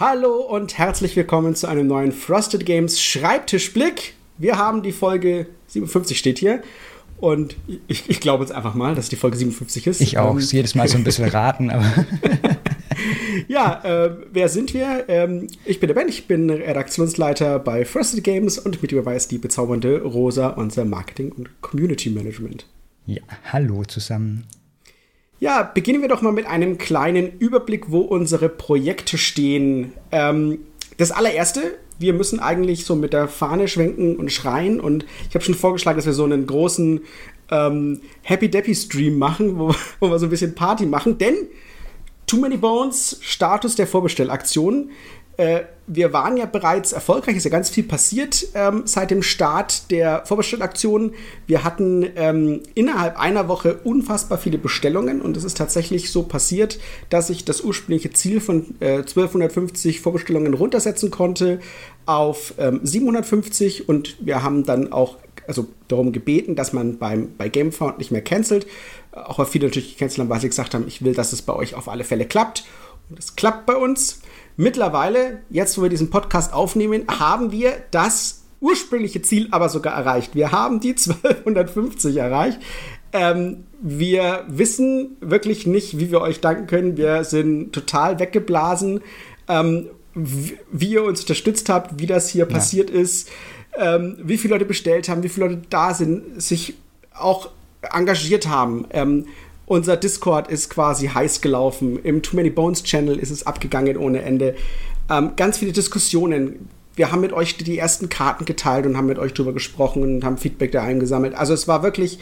Hallo und herzlich willkommen zu einem neuen Frosted Games Schreibtischblick. Wir haben die Folge 57 steht hier. Und ich, ich glaube jetzt einfach mal, dass die Folge 57 ist. Ich auch. Ähm, jedes Mal so ein bisschen raten, aber. ja, äh, wer sind wir? Ähm, ich bin der Ben, ich bin Redaktionsleiter bei Frosted Games und mit ist die bezaubernde Rosa, unser Marketing- und Community Management. Ja, hallo zusammen. Ja, beginnen wir doch mal mit einem kleinen Überblick, wo unsere Projekte stehen. Ähm, das allererste, wir müssen eigentlich so mit der Fahne schwenken und schreien. Und ich habe schon vorgeschlagen, dass wir so einen großen ähm, Happy Deppy Stream machen, wo, wo wir so ein bisschen Party machen. Denn Too Many Bones, Status der Vorbestellaktion, äh, wir waren ja bereits erfolgreich, ist ja ganz viel passiert ähm, seit dem Start der Vorbestellaktion. Wir hatten ähm, innerhalb einer Woche unfassbar viele Bestellungen und es ist tatsächlich so passiert, dass ich das ursprüngliche Ziel von äh, 1250 Vorbestellungen runtersetzen konnte auf ähm, 750 und wir haben dann auch also darum gebeten, dass man beim, bei GameFound nicht mehr cancelt. Auch weil viele natürlich gecancelt haben, weil sie gesagt haben, ich will, dass es bei euch auf alle Fälle klappt. Es klappt bei uns. Mittlerweile, jetzt wo wir diesen Podcast aufnehmen, haben wir das ursprüngliche Ziel aber sogar erreicht. Wir haben die 1250 erreicht. Ähm, wir wissen wirklich nicht, wie wir euch danken können. Wir sind total weggeblasen, ähm, wie, wie, ihr uns unterstützt habt, wie das hier ja. passiert ist, ähm, wie viele Leute bestellt haben, wie viele Leute da sind, sich auch engagiert haben. Unser Discord ist quasi heiß gelaufen. Im Too Many Bones Channel ist es abgegangen ohne Ende. Ähm, ganz viele Diskussionen. Wir haben mit euch die ersten Karten geteilt und haben mit euch drüber gesprochen und haben Feedback da eingesammelt. Also es war wirklich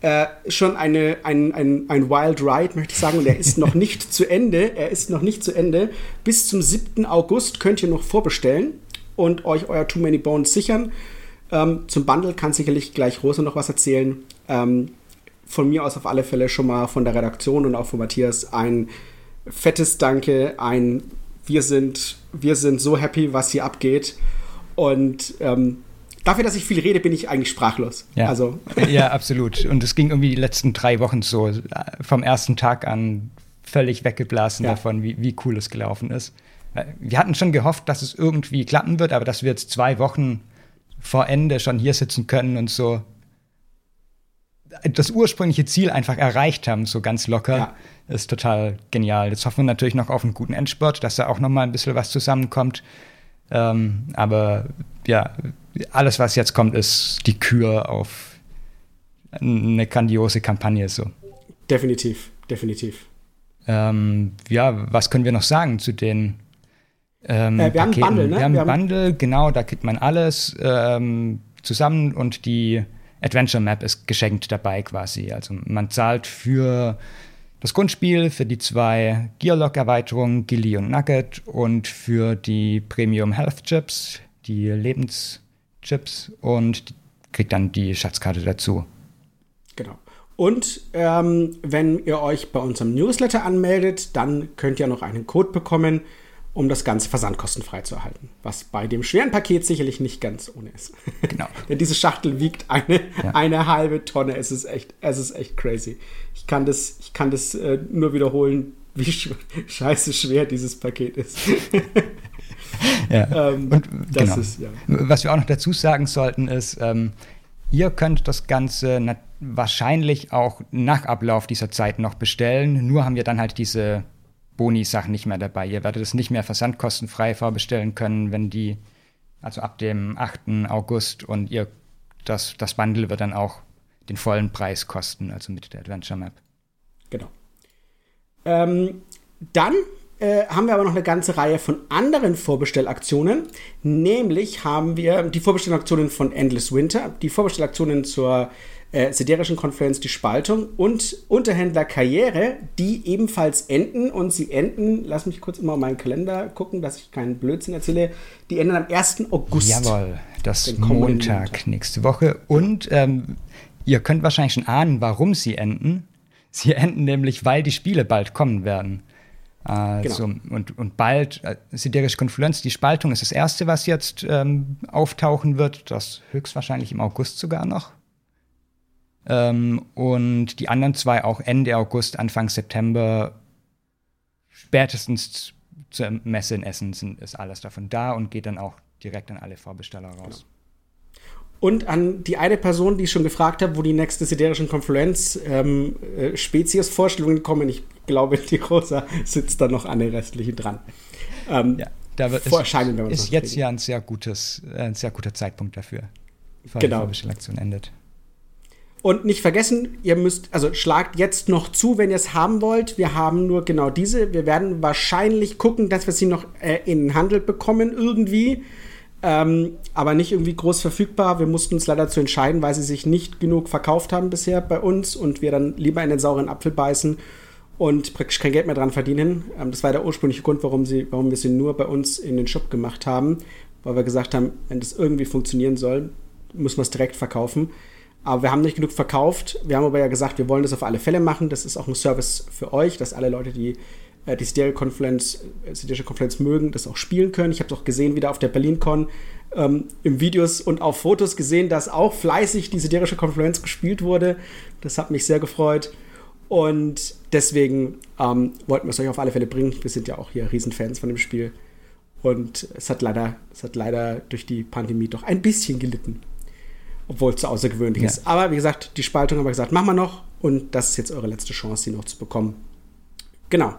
äh, schon eine, ein, ein, ein Wild Ride, möchte ich sagen. Und er ist noch nicht zu Ende. Er ist noch nicht zu Ende. Bis zum 7. August könnt ihr noch vorbestellen und euch euer Too Many Bones sichern. Ähm, zum Bundle kann sicherlich gleich Rosa noch was erzählen. Ähm, von mir aus auf alle Fälle schon mal von der Redaktion und auch von Matthias ein fettes Danke, ein wir sind, wir sind so happy, was hier abgeht. Und ähm, dafür, dass ich viel rede, bin ich eigentlich sprachlos. Ja. Also. ja, absolut. Und es ging irgendwie die letzten drei Wochen so, vom ersten Tag an völlig weggeblasen ja. davon, wie, wie cool es gelaufen ist. Wir hatten schon gehofft, dass es irgendwie klappen wird, aber dass wir jetzt zwei Wochen vor Ende schon hier sitzen können und so das ursprüngliche Ziel einfach erreicht haben, so ganz locker, ja. ist total genial. Jetzt hoffen wir natürlich noch auf einen guten Endspurt, dass da auch noch mal ein bisschen was zusammenkommt. Ähm, aber ja, alles, was jetzt kommt, ist die Kür auf eine grandiose Kampagne so. Definitiv, definitiv. Ähm, ja, was können wir noch sagen zu den ähm, äh, wir haben Bundle, ne? Wir haben ein Bundle, genau, da kriegt man alles ähm, zusammen und die Adventure Map ist geschenkt dabei quasi. Also man zahlt für das Grundspiel, für die zwei Gearlock-Erweiterungen, Gilly und Nugget und für die Premium Health Chips, die Lebenschips und kriegt dann die Schatzkarte dazu. Genau. Und ähm, wenn ihr euch bei unserem Newsletter anmeldet, dann könnt ihr noch einen Code bekommen, um das Ganze versandkostenfrei zu erhalten. Was bei dem schweren Paket sicherlich nicht ganz ohne ist. Genau. Denn diese Schachtel wiegt eine, ja. eine halbe Tonne. Es ist echt, es ist echt crazy. Ich kann das, ich kann das äh, nur wiederholen, wie sch scheiße schwer dieses Paket ist. ja. Ähm, Und genau. ist, ja. Was wir auch noch dazu sagen sollten, ist, ähm, ihr könnt das Ganze wahrscheinlich auch nach Ablauf dieser Zeit noch bestellen. Nur haben wir dann halt diese Boni-Sachen nicht mehr dabei. Ihr werdet es nicht mehr versandkostenfrei vorbestellen können, wenn die, also ab dem 8. August und ihr, das, das Bundle wird dann auch den vollen Preis kosten, also mit der Adventure Map. Genau. Ähm, dann äh, haben wir aber noch eine ganze Reihe von anderen Vorbestellaktionen. Nämlich haben wir die Vorbestellaktionen von Endless Winter, die Vorbestellaktionen zur äh, siderischen Konferenz die Spaltung und Unterhändler Karriere, die ebenfalls enden und sie enden, lass mich kurz immer meinen Kalender gucken, dass ich keinen Blödsinn erzähle, die enden am 1. August. Jawohl, das Montag, Montag, nächste Woche und ähm, ihr könnt wahrscheinlich schon ahnen, warum sie enden. Sie enden nämlich, weil die Spiele bald kommen werden. Also, genau. und, und bald, äh, siderische Konfluenz, die Spaltung ist das erste, was jetzt ähm, auftauchen wird, das höchstwahrscheinlich im August sogar noch. Ähm, und die anderen zwei auch Ende August, Anfang September, spätestens zur Messe in Essen sind, ist alles davon da und geht dann auch direkt an alle Vorbesteller raus. Genau. Und an die eine Person, die ich schon gefragt habe, wo die nächste siderischen Konfluenz ähm, äh, Spezies-Vorstellungen kommen. Ich glaube, die Rosa sitzt da noch an den restlichen dran. Ähm, ja, da wird, vor Erscheinen, wenn ist jetzt ja ein sehr, gutes, ein sehr guter Zeitpunkt dafür, bevor genau. die Vorbestellaktion endet. Und nicht vergessen, ihr müsst, also schlagt jetzt noch zu, wenn ihr es haben wollt. Wir haben nur genau diese. Wir werden wahrscheinlich gucken, dass wir sie noch äh, in den Handel bekommen irgendwie. Ähm, aber nicht irgendwie groß verfügbar. Wir mussten uns leider zu entscheiden, weil sie sich nicht genug verkauft haben bisher bei uns und wir dann lieber in den sauren Apfel beißen und praktisch kein Geld mehr dran verdienen. Ähm, das war der ursprüngliche Grund, warum, sie, warum wir sie nur bei uns in den Shop gemacht haben, weil wir gesagt haben, wenn das irgendwie funktionieren soll, müssen wir es direkt verkaufen. Aber wir haben nicht genug verkauft. Wir haben aber ja gesagt, wir wollen das auf alle Fälle machen. Das ist auch ein Service für euch, dass alle Leute, die äh, die Stereo Conference, Stereo Conference mögen, das auch spielen können. Ich habe es auch gesehen, wieder auf der BerlinCon ähm, im Videos und auf Fotos gesehen, dass auch fleißig die siderische Konferenz gespielt wurde. Das hat mich sehr gefreut. Und deswegen ähm, wollten wir es euch auf alle Fälle bringen. Wir sind ja auch hier Riesenfans von dem Spiel. Und es hat leider, es hat leider durch die Pandemie doch ein bisschen gelitten. Obwohl es so außergewöhnlich ja. ist. Aber wie gesagt, die Spaltung haben wir gesagt, machen wir noch. Und das ist jetzt eure letzte Chance, sie noch zu bekommen. Genau.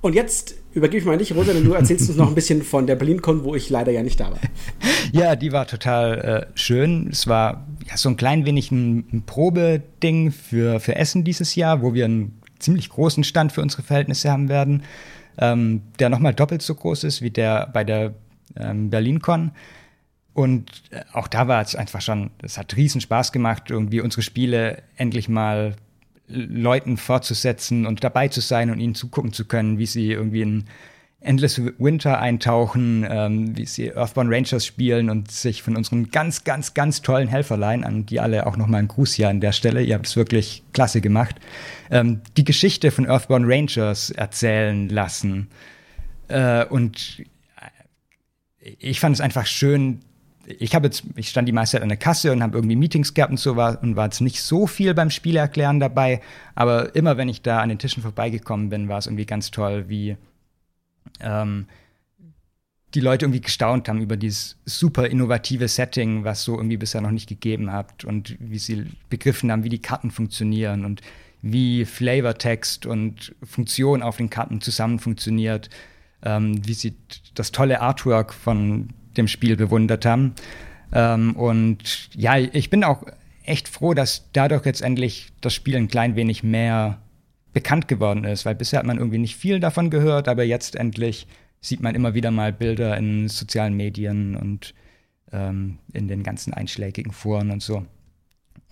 Und jetzt übergebe ich mal an dich, Rosa, denn du erzählst uns noch ein bisschen von der BerlinCon, wo ich leider ja nicht da war. Ja, die war total äh, schön. Es war ja, so ein klein wenig ein, ein Probeding für, für Essen dieses Jahr, wo wir einen ziemlich großen Stand für unsere Verhältnisse haben werden, ähm, der nochmal doppelt so groß ist wie der bei der ähm, BerlinCon. Und äh, auch da war es einfach schon, es hat riesen Spaß gemacht, irgendwie unsere Spiele endlich mal Leuten fortzusetzen und dabei zu sein und ihnen zugucken zu können, wie sie irgendwie in Endless Winter eintauchen, ähm, wie sie Earthbound Rangers spielen und sich von unseren ganz, ganz, ganz tollen Helferlein, an die alle auch nochmal ein Gruß hier an der Stelle, ihr habt es wirklich klasse gemacht, ähm, die Geschichte von Earthbound Rangers erzählen lassen. Äh, und ich fand es einfach schön, ich habe jetzt, ich stand die meiste Zeit an der Kasse und habe irgendwie Meetings gehabt und so war und war jetzt nicht so viel beim Spielerklären dabei, aber immer wenn ich da an den Tischen vorbeigekommen bin, war es irgendwie ganz toll, wie ähm, die Leute irgendwie gestaunt haben über dieses super innovative Setting, was so irgendwie bisher noch nicht gegeben hat und wie sie begriffen haben, wie die Karten funktionieren und wie Flavortext und Funktion auf den Karten zusammen funktioniert, ähm, wie sie das tolle Artwork von dem Spiel bewundert haben. Ähm, und ja, ich bin auch echt froh, dass dadurch jetzt endlich das Spiel ein klein wenig mehr bekannt geworden ist, weil bisher hat man irgendwie nicht viel davon gehört, aber jetzt endlich sieht man immer wieder mal Bilder in sozialen Medien und ähm, in den ganzen einschlägigen Foren und so.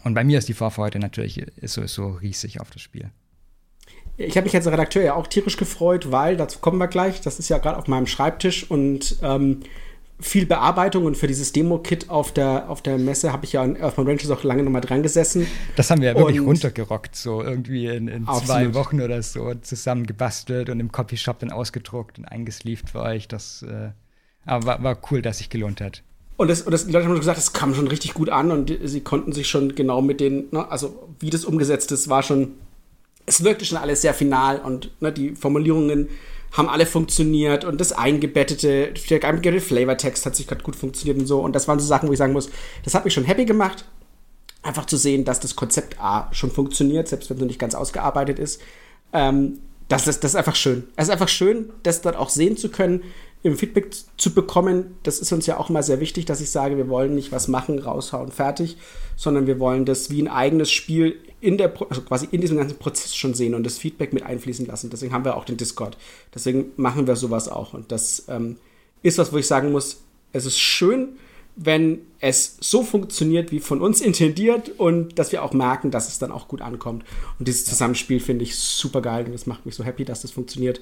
Und bei mir ist die Vorfreude natürlich ist so, so riesig auf das Spiel. Ich habe mich als Redakteur ja auch tierisch gefreut, weil, dazu kommen wir gleich, das ist ja gerade auf meinem Schreibtisch und ähm, viel Bearbeitung und für dieses Demo-Kit auf der, auf der Messe habe ich ja an Earthbound Rangers auch lange nochmal dran gesessen. Das haben wir ja wirklich und runtergerockt, so irgendwie in, in zwei Wochen oder so zusammen gebastelt und im Copyshop dann ausgedruckt und eingesleeved für euch. Das äh, aber war, war cool, dass sich gelohnt hat. Und, das, und das, die Leute haben gesagt, es kam schon richtig gut an und sie konnten sich schon genau mit den, ne, also wie das umgesetzt ist, war schon, es wirkte schon alles sehr final und ne, die Formulierungen haben alle funktioniert und das eingebettete, der eingebettete Flavortext hat sich gerade gut funktioniert und so. Und das waren so Sachen, wo ich sagen muss, das hat mich schon happy gemacht. Einfach zu sehen, dass das Konzept A schon funktioniert, selbst wenn es noch nicht ganz ausgearbeitet ist. Ähm, das, ist, das ist einfach schön. Es ist einfach schön, das dort auch sehen zu können, im Feedback zu bekommen. Das ist uns ja auch immer sehr wichtig, dass ich sage, wir wollen nicht was machen, raushauen, fertig, sondern wir wollen das wie ein eigenes Spiel in der, also quasi in diesem ganzen Prozess schon sehen und das Feedback mit einfließen lassen. Deswegen haben wir auch den Discord. Deswegen machen wir sowas auch. Und das ähm, ist was, wo ich sagen muss, es ist schön, wenn es so funktioniert wie von uns intendiert und dass wir auch merken, dass es dann auch gut ankommt. Und dieses Zusammenspiel finde ich super geil und das macht mich so happy, dass das funktioniert.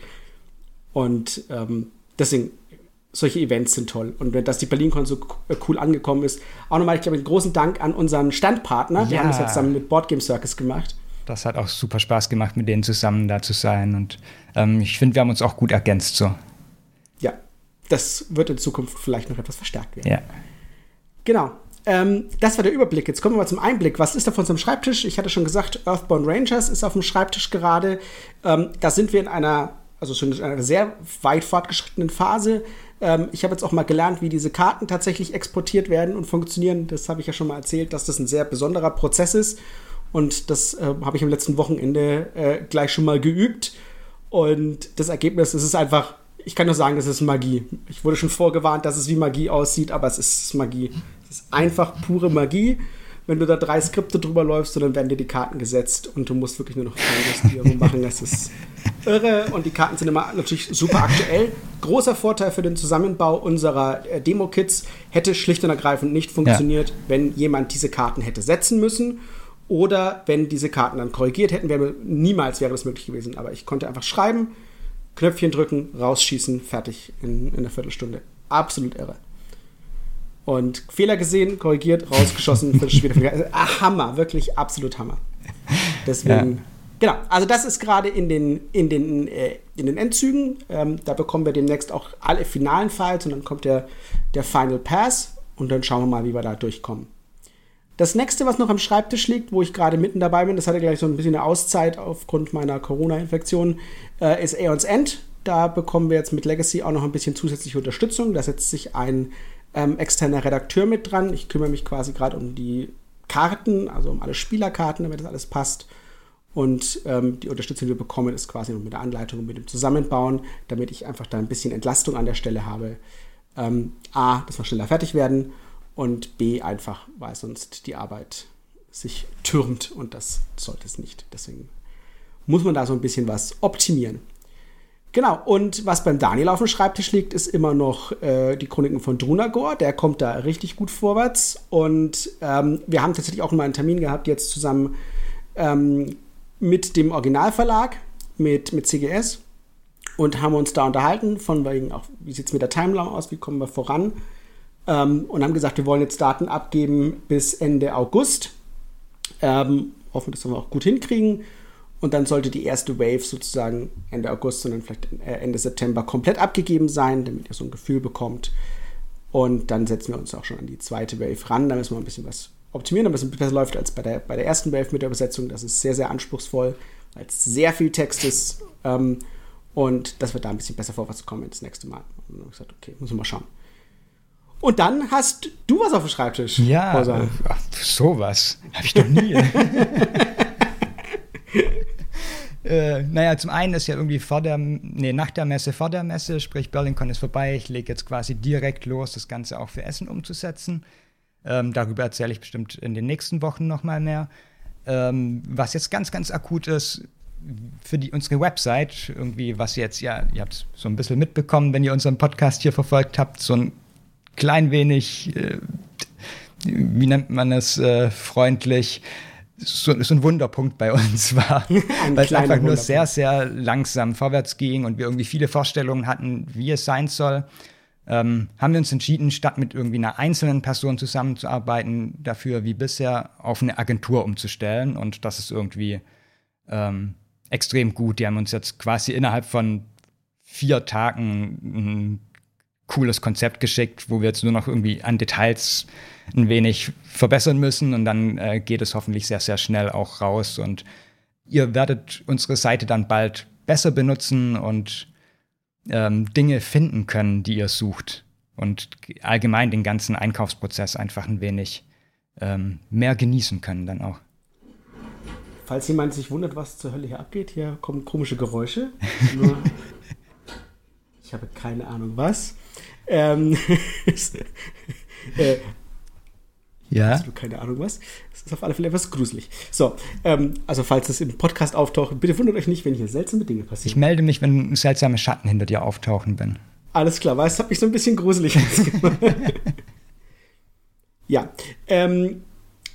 Und ähm, deswegen solche Events sind toll. Und dass die BerlinCon so äh, cool angekommen ist. Auch nochmal, ich glaube, einen großen Dank an unseren Standpartner. Ja. Wir haben das ja zusammen mit Boardgame Circus gemacht. Das hat auch super Spaß gemacht, mit denen zusammen da zu sein. Und ähm, ich finde, wir haben uns auch gut ergänzt so. Ja, das wird in Zukunft vielleicht noch etwas verstärkt werden. Ja. Genau. Ähm, das war der Überblick. Jetzt kommen wir mal zum Einblick. Was ist da von unserem Schreibtisch? Ich hatte schon gesagt, Earthbound Rangers ist auf dem Schreibtisch gerade. Ähm, da sind wir in einer also schon in einer sehr weit fortgeschrittenen Phase. Ähm, ich habe jetzt auch mal gelernt, wie diese Karten tatsächlich exportiert werden und funktionieren. Das habe ich ja schon mal erzählt, dass das ein sehr besonderer Prozess ist. Und das äh, habe ich am letzten Wochenende äh, gleich schon mal geübt. Und das Ergebnis das ist einfach, ich kann nur sagen, das ist Magie. Ich wurde schon vorgewarnt, dass es wie Magie aussieht, aber es ist Magie. Es ist einfach pure Magie wenn du da drei Skripte drüber läufst, dann werden dir die Karten gesetzt und du musst wirklich nur noch Justierung machen. Das ist irre und die Karten sind immer natürlich super aktuell. Großer Vorteil für den Zusammenbau unserer äh, Demo-Kits hätte schlicht und ergreifend nicht funktioniert, ja. wenn jemand diese Karten hätte setzen müssen oder wenn diese Karten dann korrigiert hätten, wäre niemals wäre das möglich gewesen. Aber ich konnte einfach schreiben, Knöpfchen drücken, rausschießen, fertig in, in einer Viertelstunde. Absolut irre. Und Fehler gesehen, korrigiert, rausgeschossen, Viertelstunde. ah, Hammer, wirklich absolut Hammer. Deswegen, ja. genau, also das ist gerade in den, in den, äh, in den Endzügen. Ähm, da bekommen wir demnächst auch alle finalen Files und dann kommt der, der Final Pass und dann schauen wir mal, wie wir da durchkommen. Das nächste, was noch am Schreibtisch liegt, wo ich gerade mitten dabei bin, das hatte gleich so ein bisschen eine Auszeit aufgrund meiner Corona-Infektion, äh, ist Aeons End. Da bekommen wir jetzt mit Legacy auch noch ein bisschen zusätzliche Unterstützung. Da setzt sich ein ähm, externer Redakteur mit dran. Ich kümmere mich quasi gerade um die Karten, also um alle Spielerkarten, damit das alles passt. Und ähm, die Unterstützung, die wir bekommen, ist quasi mit der Anleitung und mit dem Zusammenbauen, damit ich einfach da ein bisschen Entlastung an der Stelle habe. Ähm, A, dass wir schneller fertig werden und B, einfach, weil sonst die Arbeit sich türmt und das sollte es nicht. Deswegen muss man da so ein bisschen was optimieren. Genau, und was beim Daniel auf dem Schreibtisch liegt, ist immer noch äh, die Chroniken von Drunagor. Der kommt da richtig gut vorwärts. Und ähm, wir haben tatsächlich auch mal einen Termin gehabt, jetzt zusammen ähm, mit dem Originalverlag, mit, mit CGS. Und haben uns da unterhalten, von wegen auch, wie sieht es mit der Timeline aus, wie kommen wir voran. Ähm, und haben gesagt, wir wollen jetzt Daten abgeben bis Ende August. Ähm, hoffen, dass wir auch gut hinkriegen. Und dann sollte die erste Wave sozusagen Ende August, sondern vielleicht äh, Ende September komplett abgegeben sein, damit ihr so ein Gefühl bekommt. Und dann setzen wir uns auch schon an die zweite Wave ran. Da müssen wir ein bisschen was optimieren, damit es ein bisschen besser läuft als bei der, bei der ersten Wave mit der Übersetzung. Das ist sehr, sehr anspruchsvoll, weil es sehr viel Text ist. Ähm, und das wird da ein bisschen besser vorwärts kommen ins nächste Mal. Und dann habe ich gesagt, okay, müssen wir mal schauen. Und dann hast du was auf dem Schreibtisch. Ja, äh, ach, sowas. Habe ich doch nie. Äh, naja, zum einen ist ja irgendwie vor der, nee, nach der Messe, vor der Messe, sprich BerlinCon ist vorbei. Ich lege jetzt quasi direkt los, das Ganze auch für Essen umzusetzen. Ähm, darüber erzähle ich bestimmt in den nächsten Wochen nochmal mehr. Ähm, was jetzt ganz, ganz akut ist, für die, unsere Website, irgendwie, was jetzt, ja, ihr habt so ein bisschen mitbekommen, wenn ihr unseren Podcast hier verfolgt habt, so ein klein wenig, äh, wie nennt man es äh, freundlich, so, so ein Wunderpunkt bei uns war, weil es einfach nur sehr, sehr langsam vorwärts ging und wir irgendwie viele Vorstellungen hatten, wie es sein soll. Ähm, haben wir uns entschieden, statt mit irgendwie einer einzelnen Person zusammenzuarbeiten, dafür wie bisher auf eine Agentur umzustellen. Und das ist irgendwie ähm, extrem gut. Die haben uns jetzt quasi innerhalb von vier Tagen ein cooles Konzept geschickt, wo wir jetzt nur noch irgendwie an Details ein wenig verbessern müssen und dann äh, geht es hoffentlich sehr, sehr schnell auch raus und ihr werdet unsere Seite dann bald besser benutzen und ähm, Dinge finden können, die ihr sucht und allgemein den ganzen Einkaufsprozess einfach ein wenig ähm, mehr genießen können dann auch. Falls jemand sich wundert, was zur Hölle hier abgeht, hier kommen komische Geräusche. ich habe keine Ahnung was. Ähm, äh, ja. Hast du keine Ahnung was? Das ist auf alle Fälle etwas gruselig. So, ähm, also falls das im Podcast auftaucht, bitte wundert euch nicht, wenn hier seltsame Dinge passieren. Ich melde mich, wenn seltsame Schatten hinter dir auftauchen bin. Alles klar, weil es hat mich so ein bisschen gruselig gemacht. ja, ähm,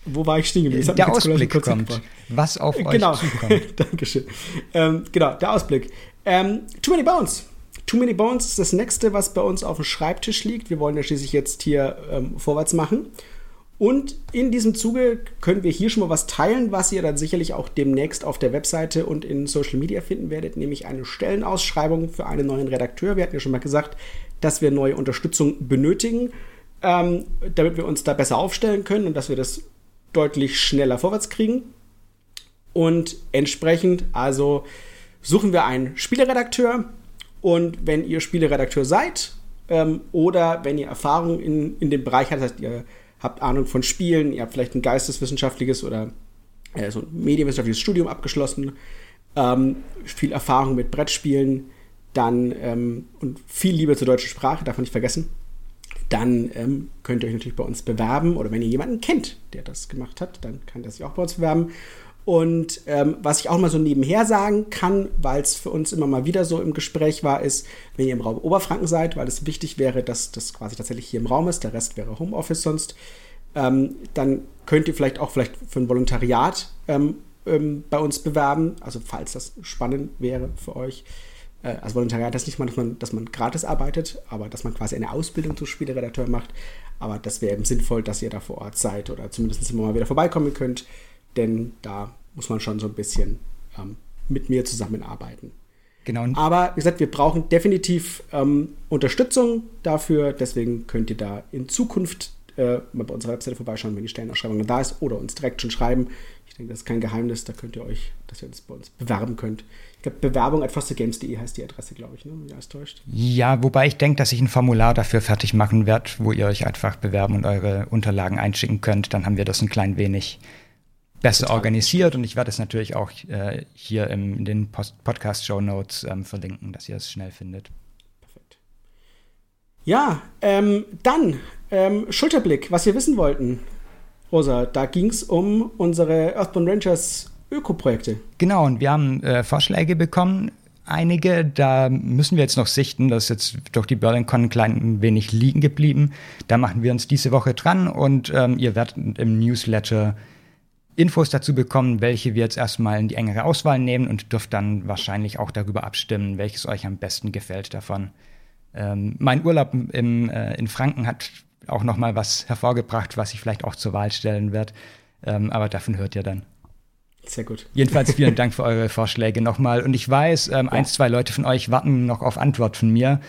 wo war ich stehen geblieben? Der Ausblick kommt. Gebracht. Was auf euch genau. zukommt. Dankeschön. Ähm, genau, der Ausblick. Ähm, Too Many Bones. Too Many Bones ist das nächste, was bei uns auf dem Schreibtisch liegt. Wir wollen ja schließlich jetzt hier ähm, vorwärts machen. Und in diesem Zuge können wir hier schon mal was teilen, was ihr dann sicherlich auch demnächst auf der Webseite und in Social Media finden werdet, nämlich eine Stellenausschreibung für einen neuen Redakteur. Wir hatten ja schon mal gesagt, dass wir neue Unterstützung benötigen, ähm, damit wir uns da besser aufstellen können und dass wir das deutlich schneller vorwärts kriegen. Und entsprechend, also suchen wir einen Spieleredakteur. Und wenn ihr Spieleredakteur seid ähm, oder wenn ihr Erfahrung in, in dem Bereich habt, das heißt, ihr habt Ahnung von Spielen, ihr habt vielleicht ein geisteswissenschaftliches oder äh, so ein medienwissenschaftliches Studium abgeschlossen, ähm, viel Erfahrung mit Brettspielen, dann ähm, und viel Liebe zur deutschen Sprache, darf man nicht vergessen, dann ähm, könnt ihr euch natürlich bei uns bewerben oder wenn ihr jemanden kennt, der das gemacht hat, dann kann der sich auch bei uns bewerben. Und ähm, was ich auch mal so nebenher sagen kann, weil es für uns immer mal wieder so im Gespräch war, ist, wenn ihr im Raum Oberfranken seid, weil es wichtig wäre, dass das quasi tatsächlich hier im Raum ist, der Rest wäre Homeoffice sonst, ähm, dann könnt ihr vielleicht auch vielleicht für ein Volontariat ähm, ähm bei uns bewerben, also falls das spannend wäre für euch. Äh, also Volontariat ist nicht mal, dass man, dass man gratis arbeitet, aber dass man quasi eine Ausbildung zum Spieleredakteur macht. Aber das wäre eben sinnvoll, dass ihr da vor Ort seid oder zumindest immer mal wieder vorbeikommen könnt, denn da muss man schon so ein bisschen ähm, mit mir zusammenarbeiten. Genau. Aber wie gesagt, wir brauchen definitiv ähm, Unterstützung dafür. Deswegen könnt ihr da in Zukunft äh, mal bei unserer Webseite vorbeischauen, wenn die Stellenausschreibung da ist oder uns direkt schon schreiben. Ich denke, das ist kein Geheimnis. Da könnt ihr euch, dass ihr uns bei uns bewerben könnt glaube, Bewerbung at fostergames.de heißt die Adresse, glaube ich, ne? wenn alles täuscht. Ja, wobei ich denke, dass ich ein Formular dafür fertig machen werde, wo ihr euch einfach bewerben und eure Unterlagen einschicken könnt. Dann haben wir das ein klein wenig besser Total organisiert und ich werde es natürlich auch äh, hier im, in den Podcast-Show Notes ähm, verlinken, dass ihr es schnell findet. Perfekt. Ja, ähm, dann ähm, Schulterblick, was wir wissen wollten. Rosa, da ging es um unsere Earthbound Rangers Ökoprojekte. Genau, und wir haben äh, Vorschläge bekommen. Einige, da müssen wir jetzt noch sichten, das ist jetzt durch die BerlinCon ein klein wenig liegen geblieben. Da machen wir uns diese Woche dran und ähm, ihr werdet im Newsletter Infos dazu bekommen, welche wir jetzt erstmal in die engere Auswahl nehmen und dürft dann wahrscheinlich auch darüber abstimmen, welches euch am besten gefällt davon. Ähm, mein Urlaub im, äh, in Franken hat auch noch mal was hervorgebracht, was ich vielleicht auch zur Wahl stellen werde. Ähm, aber davon hört ihr dann. Sehr gut. Jedenfalls vielen Dank für eure Vorschläge nochmal. Und ich weiß, ähm, ja. ein, zwei Leute von euch warten noch auf Antwort von mir.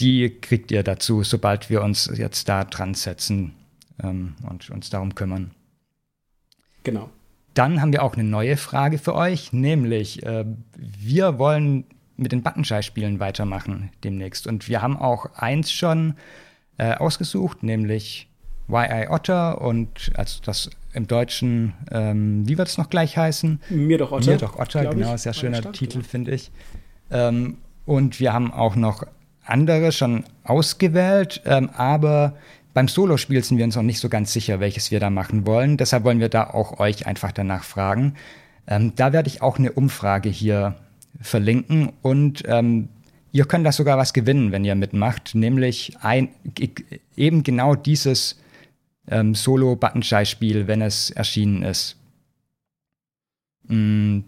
Die kriegt ihr dazu, sobald wir uns jetzt da dran setzen ähm, und uns darum kümmern. Genau. Dann haben wir auch eine neue Frage für euch, nämlich äh, wir wollen mit den Buttonschei-Spielen weitermachen demnächst. Und wir haben auch eins schon äh, ausgesucht, nämlich YI Otter und also das im Deutschen, ähm, wie wird es noch gleich heißen? Mir doch Otter. Mir doch Otter, genau, sehr schöner Stadt, Titel, genau. finde ich. Ähm, und wir haben auch noch andere schon ausgewählt, ähm, aber beim Solospiel sind wir uns noch nicht so ganz sicher, welches wir da machen wollen. Deshalb wollen wir da auch euch einfach danach fragen. Ähm, da werde ich auch eine Umfrage hier verlinken und ähm, ihr könnt da sogar was gewinnen, wenn ihr mitmacht, nämlich ein, eben genau dieses ähm, Solo-Buttonschei-Spiel, wenn es erschienen ist. Mm,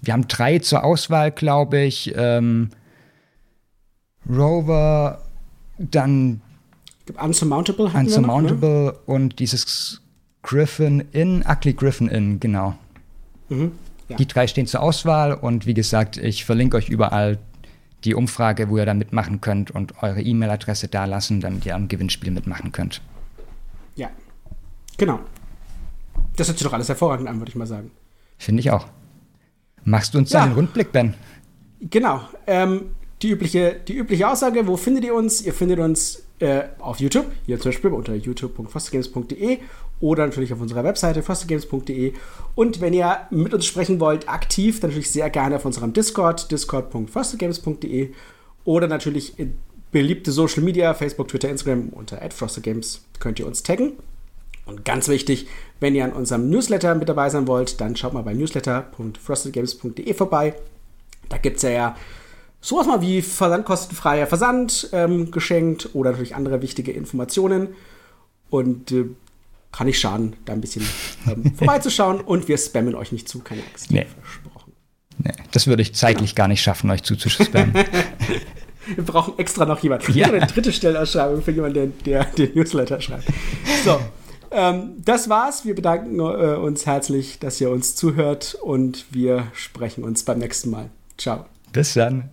wir haben drei zur Auswahl, glaube ich. Ähm, Rover, dann Unsurmountable Unsurmountable noch, ne? und dieses Griffin Inn, Ugly Griffin Inn, genau. Mhm, ja. Die drei stehen zur Auswahl und wie gesagt, ich verlinke euch überall die Umfrage, wo ihr da mitmachen könnt und eure E-Mail-Adresse da lassen, damit ihr am Gewinnspiel mitmachen könnt. Ja, genau. Das hört sich doch alles hervorragend an, würde ich mal sagen. Finde ich auch. Machst du uns ja. einen Rundblick, Ben? Genau. Ähm, die, übliche, die übliche Aussage, wo findet ihr uns? Ihr findet uns äh, auf YouTube, hier zum Beispiel unter youtube.fostergames.de oder natürlich auf unserer Webseite fostergames.de. Und wenn ihr mit uns sprechen wollt, aktiv, dann natürlich sehr gerne auf unserem Discord, discord.fostergames.de oder natürlich beliebte Social Media, Facebook, Twitter, Instagram unter @frostergames könnt ihr uns taggen. Und ganz wichtig, wenn ihr an unserem Newsletter mit dabei sein wollt, dann schaut mal bei newsletter.frostedgames.de vorbei. Da gibt es ja, ja sowas mal wie versandkostenfreier Versand ähm, geschenkt oder natürlich andere wichtige Informationen. Und äh, kann nicht schaden, da ein bisschen ähm, vorbeizuschauen. Und wir spammen euch nicht zu, keine Angst. Nee. Versprochen. Nee, das würde ich zeitlich genau. gar nicht schaffen, euch zuzuspammen. Wir brauchen extra noch jemanden. Ja. Eine dritte Stellenausschreibung für jemanden, der, der den Newsletter schreibt. So, ähm, das war's. Wir bedanken äh, uns herzlich, dass ihr uns zuhört und wir sprechen uns beim nächsten Mal. Ciao. Bis dann.